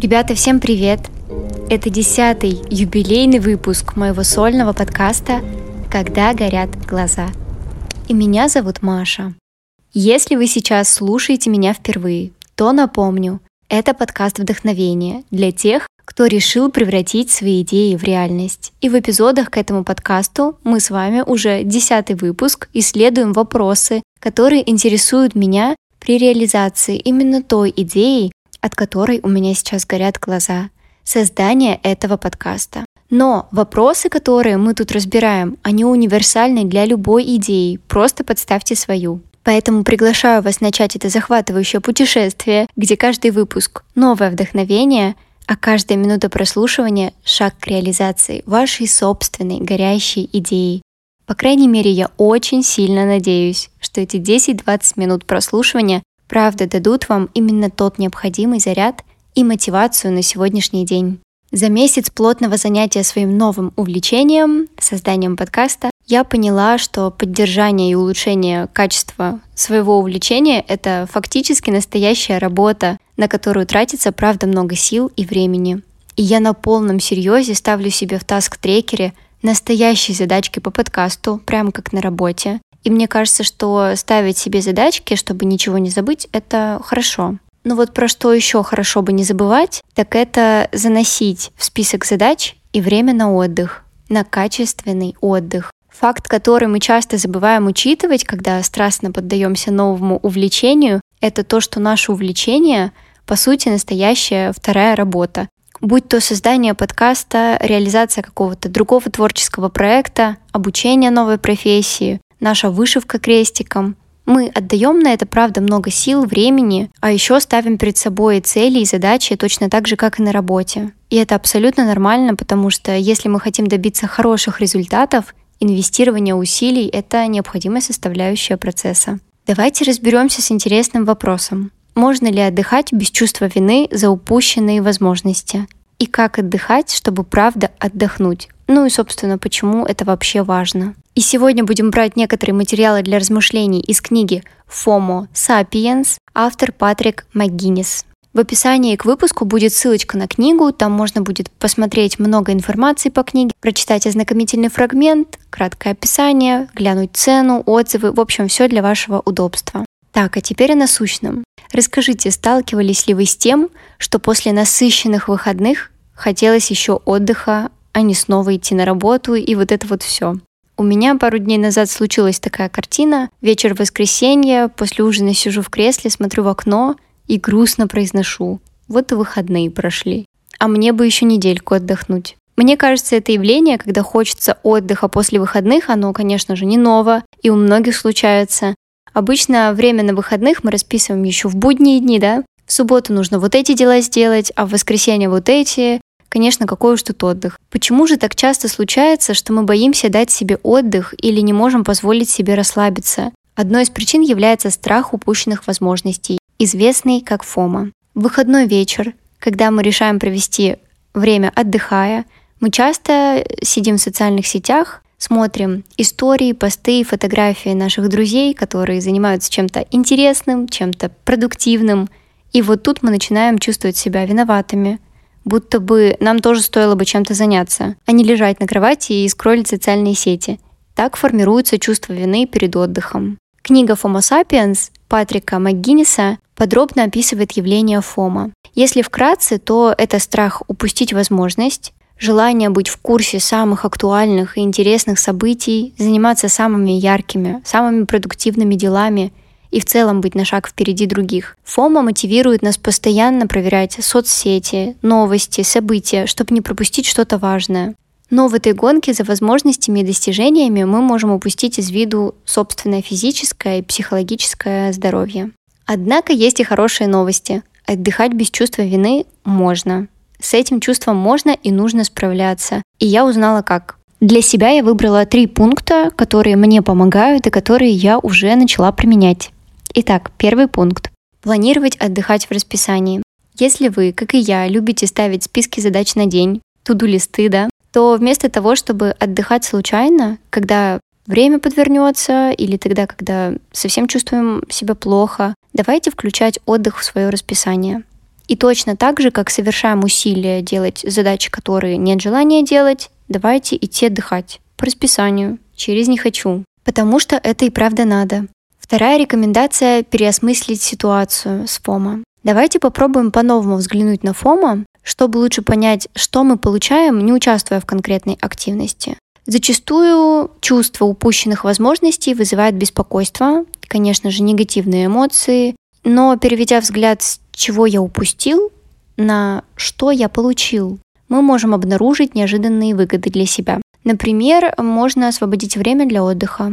Ребята, всем привет! Это десятый юбилейный выпуск моего сольного подкаста «Когда горят глаза». И меня зовут Маша. Если вы сейчас слушаете меня впервые, то напомню, это подкаст вдохновения для тех, кто решил превратить свои идеи в реальность. И в эпизодах к этому подкасту мы с вами уже десятый выпуск исследуем вопросы, которые интересуют меня при реализации именно той идеи, от которой у меня сейчас горят глаза. Создание этого подкаста. Но вопросы, которые мы тут разбираем, они универсальны для любой идеи, просто подставьте свою. Поэтому приглашаю вас начать это захватывающее путешествие, где каждый выпуск — новое вдохновение, а каждая минута прослушивания — шаг к реализации вашей собственной горящей идеи. По крайней мере, я очень сильно надеюсь, что эти 10-20 минут прослушивания правда дадут вам именно тот необходимый заряд и мотивацию на сегодняшний день. За месяц плотного занятия своим новым увлечением, созданием подкаста, я поняла, что поддержание и улучшение качества своего увлечения — это фактически настоящая работа, на которую тратится, правда, много сил и времени. И я на полном серьезе ставлю себе в таск-трекере настоящие задачки по подкасту, прямо как на работе. И мне кажется, что ставить себе задачки, чтобы ничего не забыть, это хорошо. Но вот про что еще хорошо бы не забывать, так это заносить в список задач и время на отдых, на качественный отдых. Факт, который мы часто забываем учитывать, когда страстно поддаемся новому увлечению, это то, что наше увлечение, по сути, настоящая вторая работа. Будь то создание подкаста, реализация какого-то другого творческого проекта, обучение новой профессии, наша вышивка крестиком, мы отдаем на это, правда, много сил, времени, а еще ставим перед собой цели и задачи точно так же, как и на работе. И это абсолютно нормально, потому что если мы хотим добиться хороших результатов, инвестирование усилий — это необходимая составляющая процесса. Давайте разберемся с интересным вопросом. Можно ли отдыхать без чувства вины за упущенные возможности? И как отдыхать, чтобы правда отдохнуть? Ну и, собственно, почему это вообще важно? И сегодня будем брать некоторые материалы для размышлений из книги «FOMO Sapiens», автор Патрик МcГиннис. В описании к выпуску будет ссылочка на книгу, там можно будет посмотреть много информации по книге, прочитать ознакомительный фрагмент, краткое описание, глянуть цену, отзывы, в общем, все для вашего удобства. Так, а теперь о насущном. Расскажите, сталкивались ли вы с тем, что после насыщенных выходных хотелось еще отдыха, а не снова идти на работу и вот это вот все. У меня пару дней назад случилась такая картина. Вечер воскресенья, после ужина сижу в кресле, смотрю в окно и грустно произношу. Вот и выходные прошли. А мне бы еще недельку отдохнуть. Мне кажется, это явление, когда хочется отдыха после выходных, оно, конечно же, не ново, и у многих случается. Обычно время на выходных мы расписываем еще в будние дни, да? В субботу нужно вот эти дела сделать, а в воскресенье вот эти, Конечно, какой уж тут отдых. Почему же так часто случается, что мы боимся дать себе отдых или не можем позволить себе расслабиться? Одной из причин является страх упущенных возможностей, известный как ФОМа. В выходной вечер, когда мы решаем провести время отдыхая, мы часто сидим в социальных сетях, смотрим истории, посты, фотографии наших друзей, которые занимаются чем-то интересным, чем-то продуктивным. И вот тут мы начинаем чувствовать себя виноватыми, будто бы нам тоже стоило бы чем-то заняться, а не лежать на кровати и скроллить социальные сети. Так формируется чувство вины перед отдыхом. Книга Homo sapiens Патрика МcГинниса подробно описывает явление фома. Если вкратце, то это страх упустить возможность, желание быть в курсе самых актуальных и интересных событий, заниматься самыми яркими, самыми продуктивными делами и в целом быть на шаг впереди других. ФОМа мотивирует нас постоянно проверять соцсети, новости, события, чтобы не пропустить что-то важное. Но в этой гонке за возможностями и достижениями мы можем упустить из виду собственное физическое и психологическое здоровье. Однако есть и хорошие новости. Отдыхать без чувства вины можно. С этим чувством можно и нужно справляться. И я узнала как. Для себя я выбрала три пункта, которые мне помогают и которые я уже начала применять. Итак, первый пункт. Планировать отдыхать в расписании. Если вы, как и я, любите ставить списки задач на день, туду-листы, да, то вместо того, чтобы отдыхать случайно, когда время подвернется или тогда, когда совсем чувствуем себя плохо. Давайте включать отдых в свое расписание. И точно так же, как совершаем усилия делать задачи, которые нет желания делать, давайте идти отдыхать по расписанию, через «не хочу», потому что это и правда надо. Вторая рекомендация – переосмыслить ситуацию с ФОМа. Давайте попробуем по-новому взглянуть на ФОМа, чтобы лучше понять, что мы получаем, не участвуя в конкретной активности. Зачастую чувство упущенных возможностей вызывает беспокойство, конечно же, негативные эмоции, но переведя взгляд с чего я упустил на что я получил, мы можем обнаружить неожиданные выгоды для себя. Например, можно освободить время для отдыха.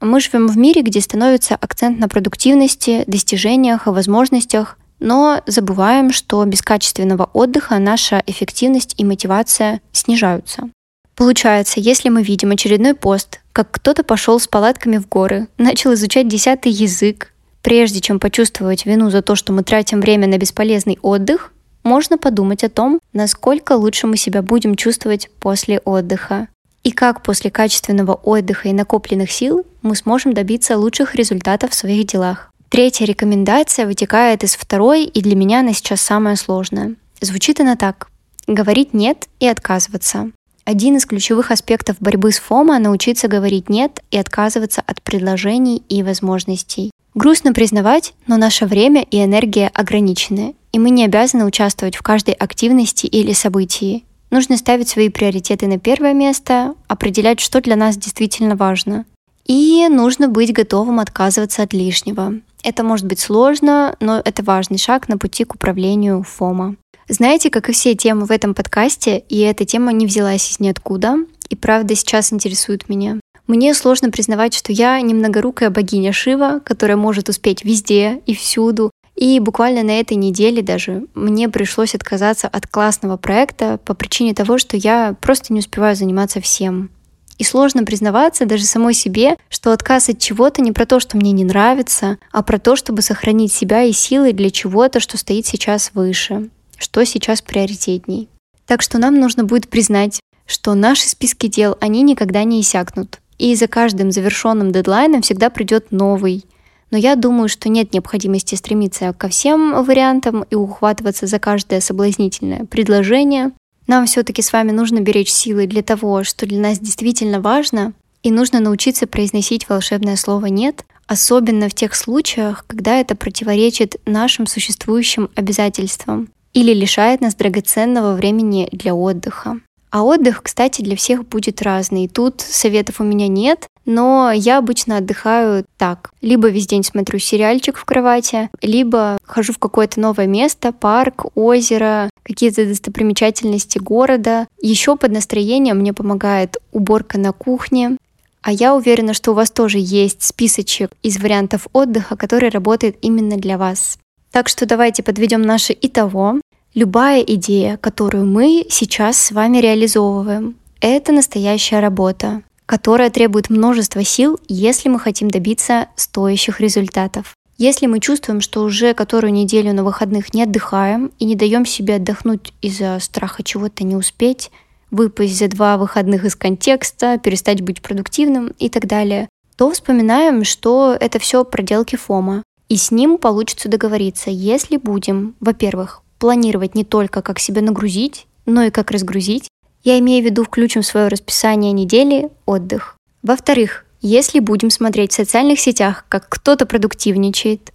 Мы живем в мире, где становится акцент на продуктивности, достижениях и возможностях, но забываем, что без качественного отдыха наша эффективность и мотивация снижаются. Получается, если мы видим очередной пост, как кто-то пошел с палатками в горы, начал изучать десятый язык, прежде чем почувствовать вину за то, что мы тратим время на бесполезный отдых, можно подумать о том, насколько лучше мы себя будем чувствовать после отдыха. И как после качественного отдыха и накопленных сил мы сможем добиться лучших результатов в своих делах. Третья рекомендация вытекает из второй, и для меня она сейчас самая сложная. Звучит она так. Говорить «нет» и отказываться. Один из ключевых аспектов борьбы с ФОМО – научиться говорить «нет» и отказываться от предложений и возможностей. Грустно признавать, но наше время и энергия ограничены, и мы не обязаны участвовать в каждой активности или событии. Нужно ставить свои приоритеты на первое место, определять, что для нас действительно важно. И нужно быть готовым отказываться от лишнего. Это может быть сложно, но это важный шаг на пути к управлению ФОМа. Знаете, как и все темы в этом подкасте, и эта тема не взялась из ниоткуда, и правда сейчас интересует меня. Мне сложно признавать, что я немногорукая богиня Шива, которая может успеть везде и всюду. И буквально на этой неделе даже мне пришлось отказаться от классного проекта по причине того, что я просто не успеваю заниматься всем. И сложно признаваться даже самой себе, что отказ от чего-то не про то, что мне не нравится, а про то, чтобы сохранить себя и силы для чего-то, что стоит сейчас выше что сейчас приоритетней. Так что нам нужно будет признать, что наши списки дел, они никогда не иссякнут. И за каждым завершенным дедлайном всегда придет новый. Но я думаю, что нет необходимости стремиться ко всем вариантам и ухватываться за каждое соблазнительное предложение. Нам все-таки с вами нужно беречь силы для того, что для нас действительно важно, и нужно научиться произносить волшебное слово «нет», особенно в тех случаях, когда это противоречит нашим существующим обязательствам или лишает нас драгоценного времени для отдыха. А отдых, кстати, для всех будет разный. Тут советов у меня нет, но я обычно отдыхаю так. Либо весь день смотрю сериальчик в кровати, либо хожу в какое-то новое место, парк, озеро, какие-то достопримечательности города. Еще под настроением мне помогает уборка на кухне. А я уверена, что у вас тоже есть списочек из вариантов отдыха, который работает именно для вас. Так что давайте подведем наши итого. Любая идея, которую мы сейчас с вами реализовываем, это настоящая работа, которая требует множества сил, если мы хотим добиться стоящих результатов. Если мы чувствуем, что уже которую неделю на выходных не отдыхаем и не даем себе отдохнуть из-за страха чего-то не успеть, выпасть за два выходных из контекста, перестать быть продуктивным и так далее, то вспоминаем, что это все проделки Фома. И с ним получится договориться, если будем, во-первых, планировать не только, как себя нагрузить, но и как разгрузить. Я имею в виду, включим в свое расписание недели отдых. Во-вторых, если будем смотреть в социальных сетях, как кто-то продуктивничает,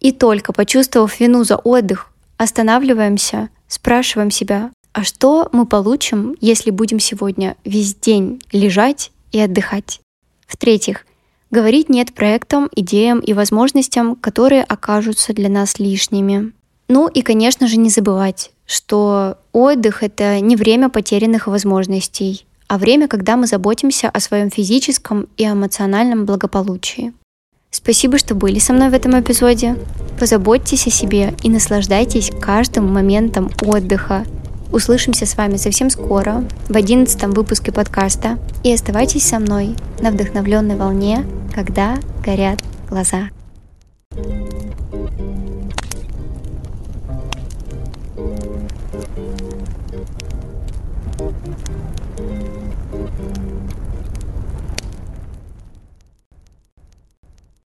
и только почувствовав вину за отдых, останавливаемся, спрашиваем себя, а что мы получим, если будем сегодня весь день лежать и отдыхать? В-третьих, говорить нет проектам, идеям и возможностям, которые окажутся для нас лишними. Ну и, конечно же, не забывать, что отдых — это не время потерянных возможностей, а время, когда мы заботимся о своем физическом и эмоциональном благополучии. Спасибо, что были со мной в этом эпизоде. Позаботьтесь о себе и наслаждайтесь каждым моментом отдыха. Услышимся с вами совсем скоро, в одиннадцатом выпуске подкаста. И оставайтесь со мной на вдохновленной волне, когда горят глаза.